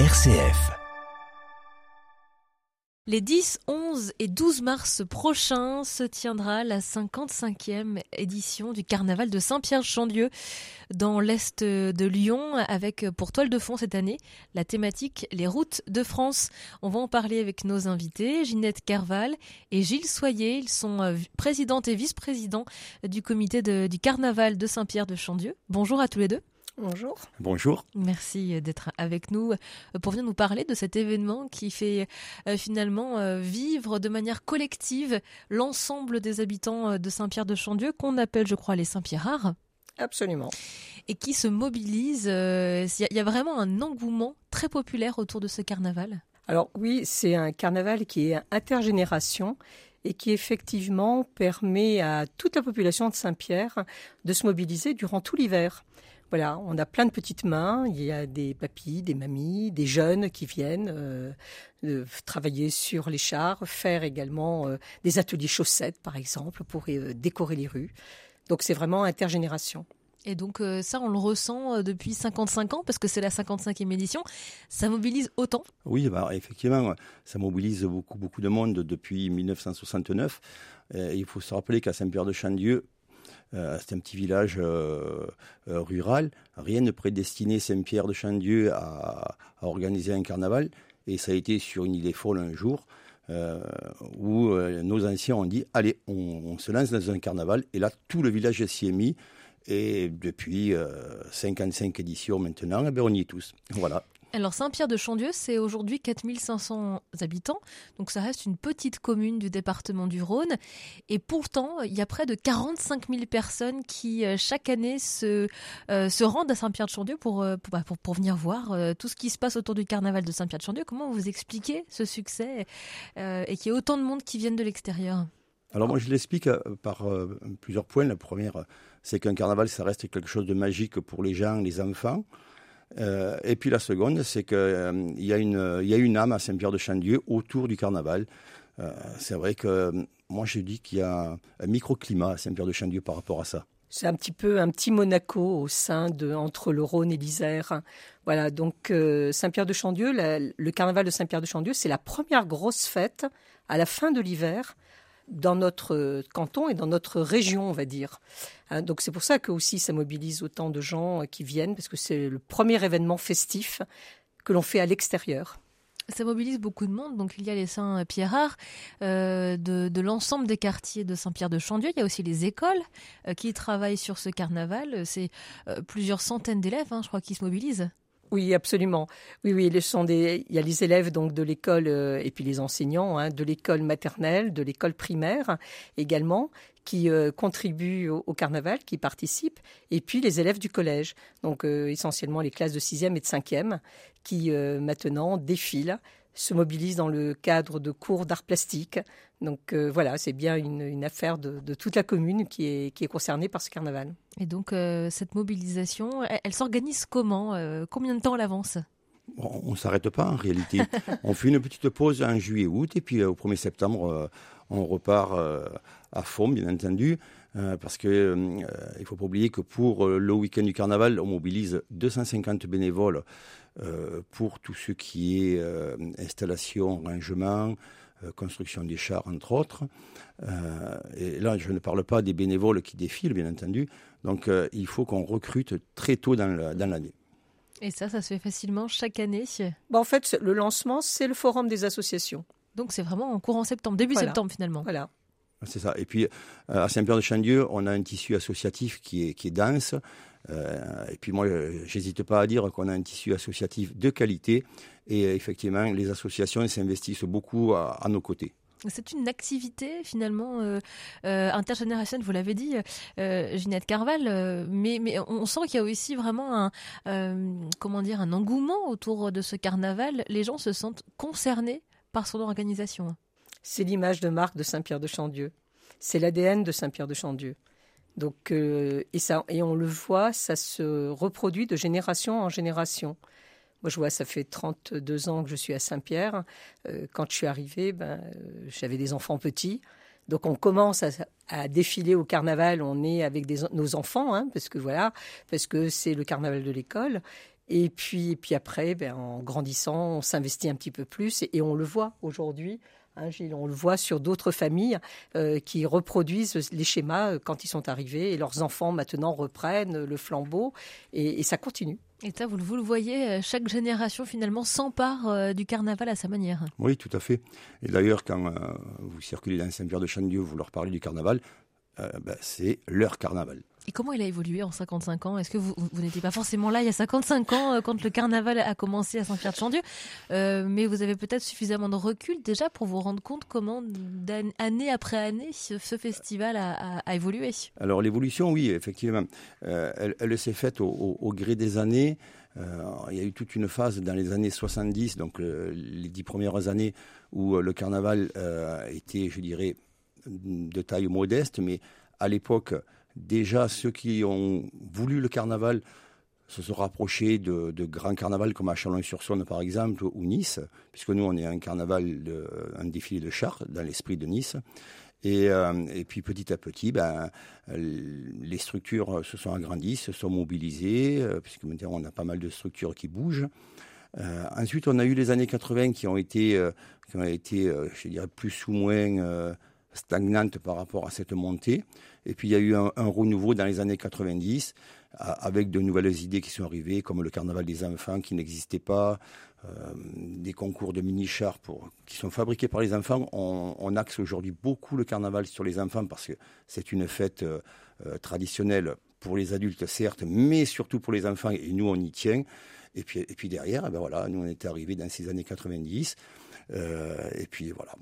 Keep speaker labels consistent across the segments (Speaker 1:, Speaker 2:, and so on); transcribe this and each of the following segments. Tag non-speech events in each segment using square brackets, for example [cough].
Speaker 1: RCF.
Speaker 2: Les 10, 11 et 12 mars prochains se tiendra la 55e édition du carnaval de Saint-Pierre-Chandieu dans l'est de Lyon avec pour toile de fond cette année la thématique Les routes de France. On va en parler avec nos invités, Ginette Carval et Gilles Soyer. Ils sont euh, présidente et vice-président du comité du carnaval de Saint-Pierre de Chandieu. Bonjour à tous les deux.
Speaker 3: Bonjour.
Speaker 4: Bonjour.
Speaker 2: Merci d'être avec nous pour venir nous parler de cet événement qui fait euh, finalement euh, vivre de manière collective l'ensemble des habitants euh, de Saint-Pierre-de-Chandieu, qu'on appelle, je crois, les Saint-Pierrards.
Speaker 3: Absolument.
Speaker 2: Et qui se mobilisent. Il y a vraiment un engouement très populaire autour de ce carnaval.
Speaker 3: Alors oui, c'est un carnaval qui est intergénération et qui effectivement permet à toute la population de Saint-Pierre de se mobiliser durant tout l'hiver. Voilà, on a plein de petites mains. Il y a des papis, des mamies, des jeunes qui viennent euh, travailler sur les chars, faire également euh, des ateliers chaussettes, par exemple, pour euh, décorer les rues. Donc c'est vraiment intergénération.
Speaker 2: Et donc ça, on le ressent depuis 55 ans, parce que c'est la 55e édition. Ça mobilise autant?
Speaker 4: Oui, bah, effectivement, ça mobilise beaucoup, beaucoup de monde depuis 1969. il faut se rappeler qu'à Saint-Pierre-de-Chandieu, euh, c'est un petit village euh, euh, rural. Rien ne prédestinait Saint-Pierre de Chandieu à, organiser un carnaval. Et ça a été sur une idée folle un jour. où nos anciens ont dit allez, on, se lance dans un carnaval. Et là, tout le village s'y est mis. Et depuis 55 éditions maintenant, eh ben, on y est tous. Voilà.
Speaker 2: Alors Saint-Pierre-de-Chandieu, c'est aujourd'hui 4500 habitants, donc ça reste une petite commune du département du Rhône. Et pourtant, il y a près de 45 000 personnes qui euh, chaque année se, euh, se rendent à Saint-Pierre-de-Chandieu pour, euh, bah, pour, pour, venir voir tout ce qui se passe autour du carnaval de Saint-Pierre-de-Chandieu. Comment vous expliquez ce succès et qu'il y ait autant de monde qui viennent de l'extérieur?
Speaker 4: Alors moi je l'explique par plusieurs points. La première, c'est qu'un carnaval, ça reste quelque chose de magique pour les gens, les enfants. Euh, et puis la seconde, c'est qu'il euh, y, a une, y a une âme à Saint-Pierre-de-Chandieu autour du carnaval. Euh, c'est vrai que moi, je dis qu'il y a un microclimat à Saint-Pierre-de-Chandieu par rapport à ça.
Speaker 3: C'est un petit peu un petit Monaco au sein de entre le Rhône et l'Isère. Voilà, donc Saint-Pierre-de-Chandieu, le carnaval de Saint-Pierre-de-Chandieu, c'est la première grosse fête à la fin de l'hiver dans notre canton et dans notre région, on va dire. Hein, donc c'est pour ça que aussi ça mobilise autant de gens euh, qui viennent, parce que c'est le premier événement festif que l'on fait à l'extérieur.
Speaker 2: Ça mobilise beaucoup de monde. Donc, il y a les Saint-Pierre euh, de, l'ensemble des quartiers de Saint-Pierre-de-Chandieu. Il y a aussi les écoles euh, qui travaillent sur ce carnaval. C'est plusieurs centaines d'élèves, hein, je crois, qui se mobilisent.
Speaker 3: Oui, absolument. Oui, il y a les élèves donc de l'école euh, et puis les enseignants hein, de l'école maternelle, de l'école primaire également, qui euh, contribuent au, carnaval, qui participent, et puis les élèves du collège, donc euh, essentiellement les classes de 6e et de 5e, qui maintenant défilent se mobilisent dans le cadre de cours d'art plastique. Donc voilà, c'est bien une, affaire de, toute la commune qui est concernée par ce carnaval.
Speaker 2: Et donc euh, cette mobilisation, elle, s'organise comment euh, Combien de temps à l'avance?
Speaker 4: On ne s'arrête pas en réalité. [laughs] on fait une petite pause en juillet-août et puis au 1er septembre, on repart à fond, bien entendu. parce que il faut pas oublier que pour le week-end du carnaval, on mobilise 250 bénévoles euh, pour tout ce qui est euh, installation, rangement, euh, construction des chars, entre autres. et là, je ne parle pas des bénévoles qui défilent, bien entendu. Donc, il faut qu'on recrute très tôt dans l'année.
Speaker 2: Et ça, ça se fait facilement chaque année
Speaker 3: bah, En fait, le lancement, c'est le forum des associations.
Speaker 2: Donc, c'est vraiment en courant septembre, début septembre finalement.
Speaker 3: Voilà.
Speaker 4: C'est ça. Et puis, à Saint-Pierre-de-Chandieu, on a un tissu associatif qui est, qui est dense. Euh, et puis moi, j'hésite pas à dire qu'on a un tissu associatif de qualité et effectivement, les associations s'investissent beaucoup à, nos côtés.
Speaker 2: C'est une activité finalement euh, euh, intergénérationnelle, vous l'avez dit, Ginette Carval, mais, mais on sent qu'il y a aussi vraiment un, comment dire, un engouement autour de ce carnaval. Les gens se sentent concernés par son organisation.
Speaker 3: C'est l'image de marque de Saint-Pierre-de-Chandieu. C'est l'ADN de Saint-Pierre-de-Chandieu. Donc, euh, et, ça, et on le voit, ça se reproduit de génération en génération. Moi, je vois, ça fait 32 ans que je suis à Saint-Pierre. Euh, quand je suis arrivée, ben, euh, j'avais des enfants petits. Donc, on commence à, défiler au carnaval. On est avec nos enfants, hein, parce que voilà, parce que c'est le carnaval de l'école. Et puis, et puis après, ben, en grandissant, on s'investit un petit peu plus et, on le voit aujourd'hui. Hein, Gilles, on le voit sur d'autres familles euh, qui reproduisent les schémas euh, quand ils sont arrivés et leurs enfants maintenant reprennent le flambeau et, ça continue.
Speaker 2: Et ça, vous, vous, le voyez, euh, chaque génération finalement s'empare du carnaval à sa manière.
Speaker 4: Oui, tout à fait. Et d'ailleurs, quand vous circulez dans Saint-Pierre-de-Chandieu, vous leur parlez du carnaval, ben, c'est leur carnaval.
Speaker 2: Et comment il a évolué en 55 ans? Est-ce que vous, n'étiez pas forcément là il y a 55 ans euh, quand le carnaval a commencé à Saint-Pierre-de-Chandieu, euh, mais vous avez peut-être suffisamment de recul déjà pour vous rendre compte comment, année après année, ce, festival a, évolué?
Speaker 4: Alors l'évolution, oui, effectivement, euh, elle, s'est faite au, gré des années. il y a eu toute une phase dans les années 70, donc les dix premières années, où le carnaval était, je dirais, de taille modeste, mais à l'époque, déjà ceux qui ont voulu le carnaval se sont rapprochés de, grands carnavals comme à Chalon-sur-Saône par exemple ou Nice, puisque nous on est un carnaval, de, un défilé de chars dans l'esprit de Nice. Et, euh, puis petit à petit, ben, les structures se sont agrandies, se sont mobilisées, euh, puisque maintenant on a pas mal de structures qui bougent. Euh, ensuite, on a eu les années 80 qui ont été, qui ont été je dirais, plus ou moins stagnantes par rapport à cette montée. Et puis il y a eu un, renouveau dans les années 90 avec de nouvelles idées qui sont arrivées, comme le carnaval des enfants qui n'existait pas, euh, des concours de mini-chars qui sont fabriqués par les enfants. On, axe aujourd'hui beaucoup le carnaval sur les enfants parce que c'est une fête euh, euh, traditionnelle pour les adultes, certes, mais surtout pour les enfants, et nous, on y tient. Et puis, et puis derrière, eh ben voilà, nous, on était arrivés dans ces années 90. et puis voilà,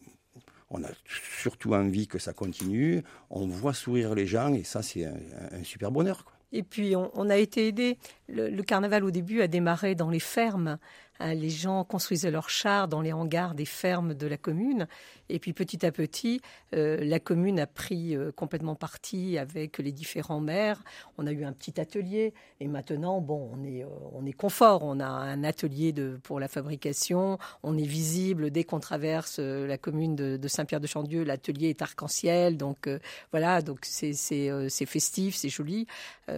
Speaker 4: on a surtout envie que ça continue. On voit sourire les gens et ça, c'est un, super bonheur.
Speaker 3: Et puis, on, a été aidé. le, carnaval, au début, a démarré dans les fermes. Hein, les gens construisaient leurs chars dans les hangars des fermes de la commune. Et puis petit à petit, euh, la commune a pris euh, complètement parti avec les différents maires. On a eu un petit atelier. Et maintenant, bon, on est, euh, on est confort. On a un atelier de, pour la fabrication. On est visible dès qu'on traverse la commune de, Saint-Pierre-de-Chandieu. L'atelier est arc-en-ciel. Donc voilà, donc c'est festif, c'est joli.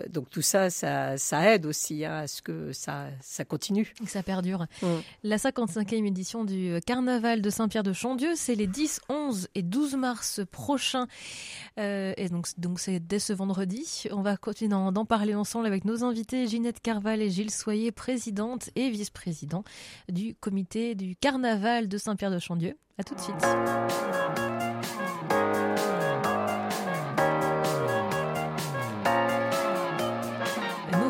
Speaker 3: donc tout ça, ça, ça aide aussi hein, à ce que ça, ça continue.
Speaker 2: Ça perdure. Mm. La 55e édition du Carnaval de Saint-Pierre-de-Chandieu, c'est les 10, 11 et 12 mars prochains. Euh, et donc, donc c'est dès ce vendredi. On va continuer d'en parler ensemble avec nos invités Ginette Carval et Gilles Soyer, présidente et vice-président du comité du Carnaval de Saint-Pierre-de-Chandieu. À tout de suite.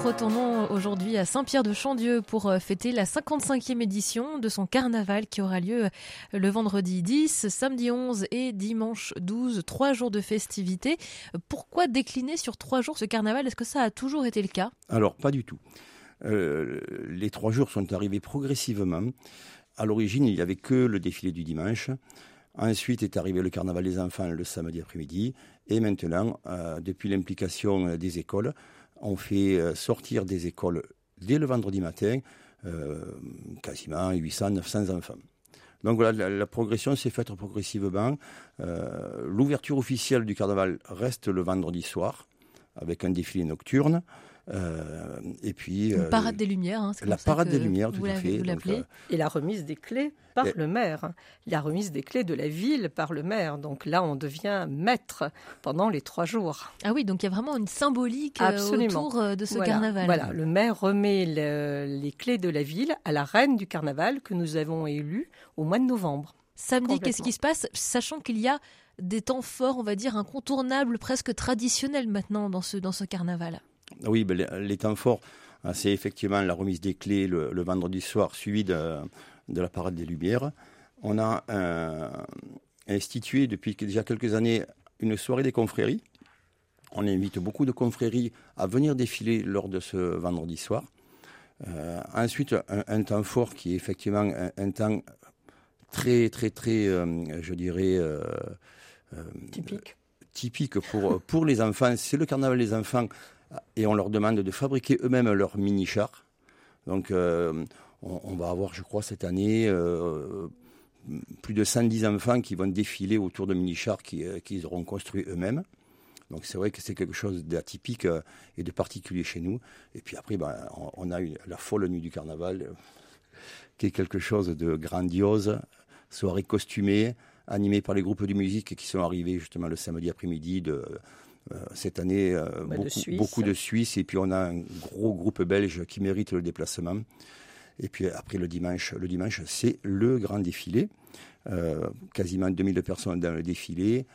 Speaker 2: Retournons aujourd'hui à Saint-Pierre-de-Chandieu pour euh, fêter la 55e édition de son carnaval qui aura lieu euh, le vendredi 10, samedi 11 et dimanche 12. Trois jours de festivités. Pourquoi décliner sur trois jours ce carnaval? Est-ce que ça a toujours été le cas?
Speaker 4: Alors, pas du tout. Euh, les trois jours sont arrivés progressivement. À l'origine, il n'y avait que le défilé du dimanche. Ensuite est arrivé le carnaval des enfants le samedi après-midi. Et maintenant, depuis l'implication des écoles, on fait euh, sortir des écoles dès le vendredi matin euh, quasiment 800, 900 enfants. Donc voilà, la, progression s'est faite progressivement. Euh, l'ouverture officielle du carnaval reste le vendredi soir, avec un défilé nocturne.
Speaker 2: Euh, et puis euh, parade des lumières, hein,
Speaker 4: la parade des lumières, tout à fait.
Speaker 3: Euh, et la remise des clés par le maire, hein. la remise des clés de la ville par le maire. Donc là, on devient maître pendant les trois jours.
Speaker 2: Ah oui, donc il y a vraiment une symbolique autour de ce carnaval.
Speaker 3: Voilà, le maire remet les clés de la ville à la reine du carnaval que nous avons élue au mois de novembre.
Speaker 2: Samedi, qu'est-ce qui se passe? Sachant qu'il y a des temps forts, on va dire incontournables, presque traditionnels maintenant dans ce, dans ce carnaval.
Speaker 4: Oui, ben, les, temps forts, hein, c'est effectivement la remise des clés le, vendredi soir, suivi de, la parade des Lumières. On a euh, institué depuis déjà quelques années une soirée des confréries. On invite beaucoup de confréries à venir défiler lors de ce vendredi soir. Euh, ensuite, un, temps fort qui est effectivement un, temps très, très, très, euh, je dirais,
Speaker 3: typique.
Speaker 4: Typique pour, pour les enfants. C'est le carnaval des enfants et on leur demande de fabriquer eux-mêmes leurs mini-chars. Donc euh, on, va avoir, je crois, cette année euh, plus de 110 enfants qui vont défiler autour de mini-chars qu'ils auront construits eux-mêmes. Donc c'est vrai que c'est quelque chose d'atypique et de particulier chez nous. Et puis après, ben, on, a la folle nuit du carnaval, qui est quelque chose de grandiose, soirée costumée, animée par les groupes de musique qui sont arrivés justement le samedi après-midi euh, cette année, euh, bah, beaucoup, de beaucoup, de Suisses. Et puis on a un gros groupe belge qui mérite le déplacement. Et puis après le dimanche, le dimanche, c'est le grand défilé. Euh, quasiment 2000 personnes dans le défilé,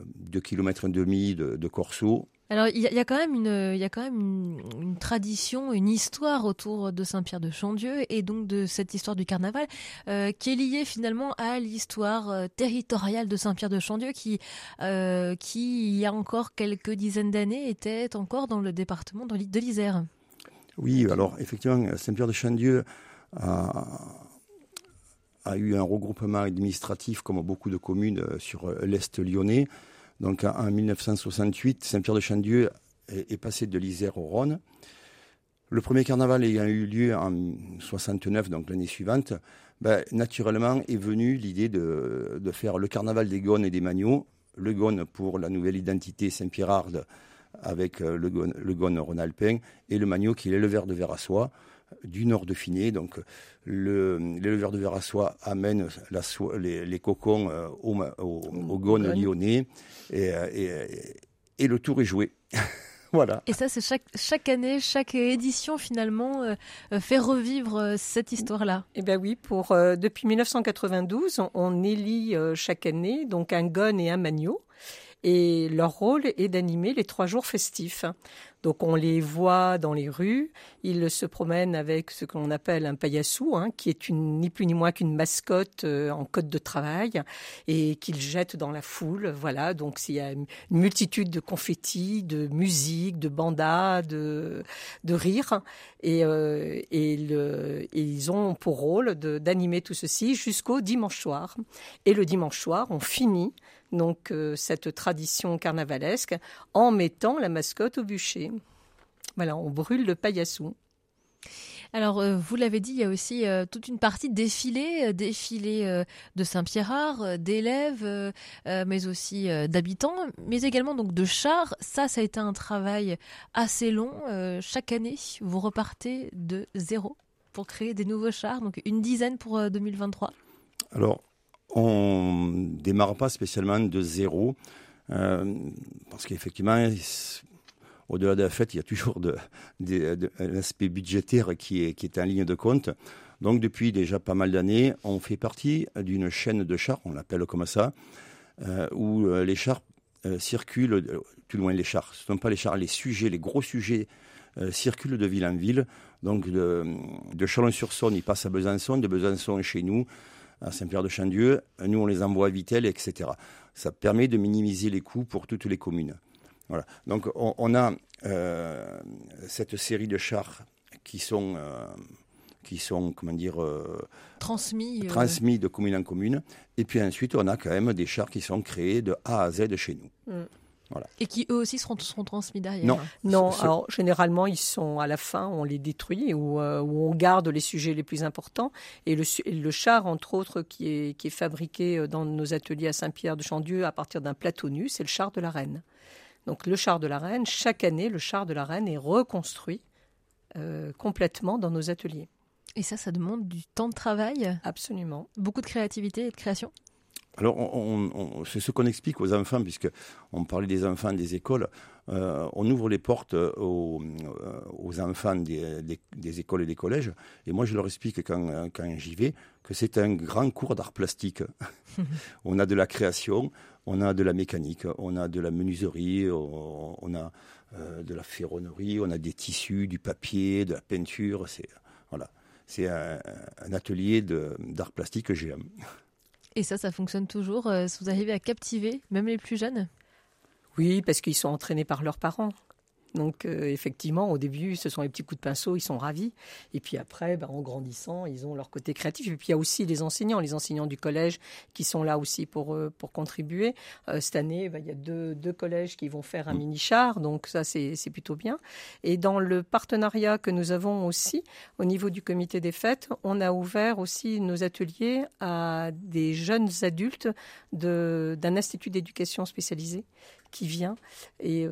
Speaker 4: 2 km et demi de, de corso,
Speaker 2: alors, il y, a quand même une, tradition, une histoire autour de Saint-Pierre de Chandieu et donc de cette histoire du carnaval euh, qui est liée finalement à l'histoire euh, territoriale de Saint-Pierre de Chandieu qui, euh, qui il y a encore quelques dizaines d'années était encore dans le département de l'Isère.
Speaker 4: Oui, alors effectivement, Saint-Pierre de Chandieu a, a eu un regroupement administratif comme beaucoup de communes sur l'Est lyonnais. Donc en 1968, Saint-Pierre-de-Chandieu est, passé de l'Isère au Rhône. Le premier carnaval ayant eu lieu en 69, donc l'année suivante, ben, naturellement est venue l'idée de, faire le carnaval des Gones et des Magnots. Le Gone pour la nouvelle identité Saint-Pierre-Arde avec euh, le Gone, Rhône-Alpin et le Magnot qui est l'éleveur de verre à soie du nord de Finet. Donc, l'éleveur de verre à soie amène les, cocons euh, au, au, Gone lyonnais euh, et, le tour est joué. [laughs] voilà.
Speaker 2: Et ça, c'est chaque, année, chaque édition finalement euh, fait revivre cette histoire-là.
Speaker 3: Eh bien oui, pour, depuis 1992, on, élit chaque année donc un Gone et un Magno et leur rôle est d'animer les trois jours festifs. Donc on les voit dans les rues, ils se promènent avec ce qu'on appelle un paillassou, hein, qui est une, ni plus ni moins qu'une mascotte euh, en code de travail, et qu'ils jettent dans la foule. Voilà, donc il y a une multitude de confettis, de musique, de bandas, de, de rires, et, euh, et, ils ont pour rôle d'animer tout ceci jusqu'au dimanche soir. Et le dimanche soir, on finit donc euh, cette tradition carnavalesque en mettant la mascotte au bûcher. Voilà, on brûle le paillassou.
Speaker 2: Alors, euh, vous l'avez dit, il y a aussi euh, toute une partie défilé, défilé de Saint-Pierre, d'élèves, mais aussi d'habitants, mais également donc de chars. Ça, ça a été un travail assez long. chaque année, vous repartez de zéro pour créer des nouveaux chars, donc une dizaine pour 2023.
Speaker 4: Alors, on démarre pas spécialement de zéro, euh, parce qu'effectivement, au-delà de la fête, il y a toujours de, un aspect budgétaire qui est, en ligne de compte. Donc depuis déjà pas mal d'années, on fait partie d'une chaîne de chars, on l'appelle comme ça, euh, où euh, les chars circulent, tout loin les chars, ce ne sont pas les chars, les sujets, les gros sujets circulent de ville en ville. Donc de, Chalon-sur-Saône, ils passent à Besançon, de Besançon chez nous, à Saint-Pierre-de-Chandieu. Nous, on les envoie à Vitel, etc. Ça permet de minimiser les coûts pour toutes les communes. Voilà. Donc, on, a euh, cette série de chars qui sont, euh, qui sont comment dire, euh,
Speaker 2: transmis,
Speaker 4: transmis de commune en commune. Et puis ensuite, on a quand même des chars qui sont créés de A à Z chez nous. Mm.
Speaker 2: Et qui eux aussi seront, seront transmis derrière
Speaker 3: Non, non alors généralement ils sont à la fin, on les détruit ou, euh, on garde les sujets les plus importants. Et le, le, char, entre autres, qui est, qui est fabriqué dans nos ateliers à Saint-Pierre de Chandieu à partir d'un plateau nu, c'est le char de la Reine. Donc le char de la Reine, chaque année, le char de la Reine est reconstruit euh, complètement dans nos ateliers.
Speaker 2: Et ça, ça demande du temps de travail?
Speaker 3: Absolument.
Speaker 2: Beaucoup de créativité et de création?
Speaker 4: Alors, c'est ce qu'on explique aux enfants, puisque on parlait des enfants des écoles. Euh, on ouvre les portes aux, euh, enfants des, écoles et des collèges. Et moi, je leur explique quand, j'y vais que c'est un grand cours d'art plastique. [laughs] on a de la création, on a de la mécanique, on a de la menuiserie, on, a euh, de la ferronnerie, on a des tissus, du papier, de la peinture. C'est voilà, c'est un, un atelier d'art plastique que j'aime.
Speaker 2: Et ça, ça fonctionne toujours euh, Vous arrivez à captiver même les plus jeunes?
Speaker 3: Oui, parce qu'ils sont entraînés par leurs parents. Donc euh, effectivement, au début, ce sont les petits coups de pinceau, ils sont ravis. Et puis après, ben, en grandissant, ils ont leur côté créatif. Et puis il y a aussi les enseignants, les enseignants du collège qui sont là aussi pour, euh, pour contribuer. Euh, cette année, ben, il y a deux, deux, collèges qui vont faire un mm. mini-char, donc ça c'est plutôt bien. Et dans le partenariat que nous avons aussi au niveau du comité des fêtes, on a ouvert aussi nos ateliers à des jeunes adultes d'un institut d'éducation spécialisé qui vient et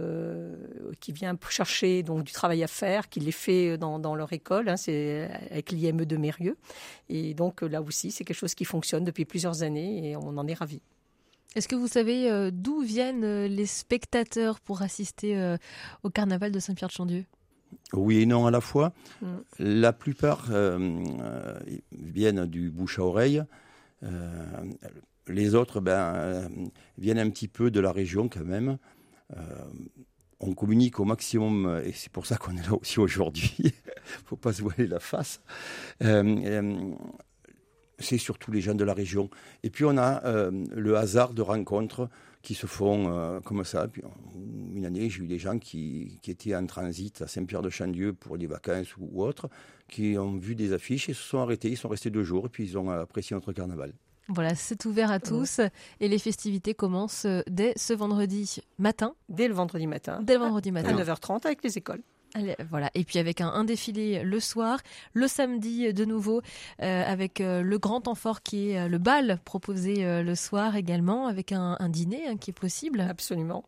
Speaker 3: qui vient chercher donc du travail à faire, qui les fait dans, dans leur école. Hein, c'est avec l'IME de Mérieux. Et donc là aussi, c'est quelque chose qui fonctionne depuis plusieurs années et on en est ravis.
Speaker 2: Est-ce que vous savez d'où viennent les spectateurs pour assister au carnaval de Saint-Pierre-de-Chandieu?
Speaker 4: Oui et non à la fois. Mm. La plupart euh, viennent du bouche à oreille. Euh, les autres ben, euh, viennent un petit peu de la région quand même. on communique au maximum, et c'est pour ça qu'on est là aussi aujourd'hui. [laughs] Faut pas se voiler la face. c'est surtout les gens de la région. Et puis on a le hasard de rencontres qui se font euh, comme ça. Puis, une année, j'ai eu des gens qui, étaient en transit à Saint-Pierre-de-Chandieu pour des vacances ou, autres, qui ont vu des affiches et se sont arrêtés. Ils sont restés deux jours et puis ils ont apprécié notre carnaval.
Speaker 2: Voilà, c'est ouvert à tous et les festivités commencent euh, dès ce vendredi matin.
Speaker 3: Dès le vendredi matin.
Speaker 2: Dès le vendredi matin.
Speaker 3: À 9h30 avec les écoles
Speaker 2: voilà. Et puis avec un, défilé le soir, le samedi de nouveau, euh, avec euh, le grand amphore qui est euh, le bal proposé le soir également, avec un, dîner hein, qui est possible.
Speaker 3: Absolument.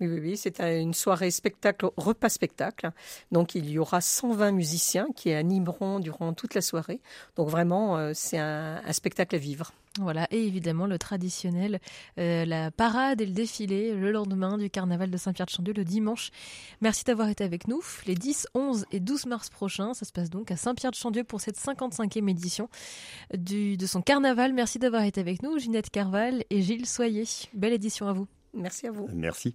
Speaker 3: Oui, oui, oui, c'est une soirée spectacle, repas spectacle. Donc il y aura 120 musiciens qui animeront durant toute la soirée. Donc vraiment, c'est un spectacle à vivre.
Speaker 2: Voilà, et évidemment le traditionnel, euh, la parade et le défilé le lendemain du carnaval de Saint-Pierre-de-Chandieu le dimanche. Merci d'avoir été avec nous. Les 10, 11 et 12 mars prochains, ça se passe donc à Saint-Pierre-de-Chandieu pour cette 55e édition du, de son carnaval. Merci d'avoir été avec nous, Ginette Carval et Gilles Soyer. Belle édition à vous.
Speaker 3: Merci à vous.
Speaker 4: Merci.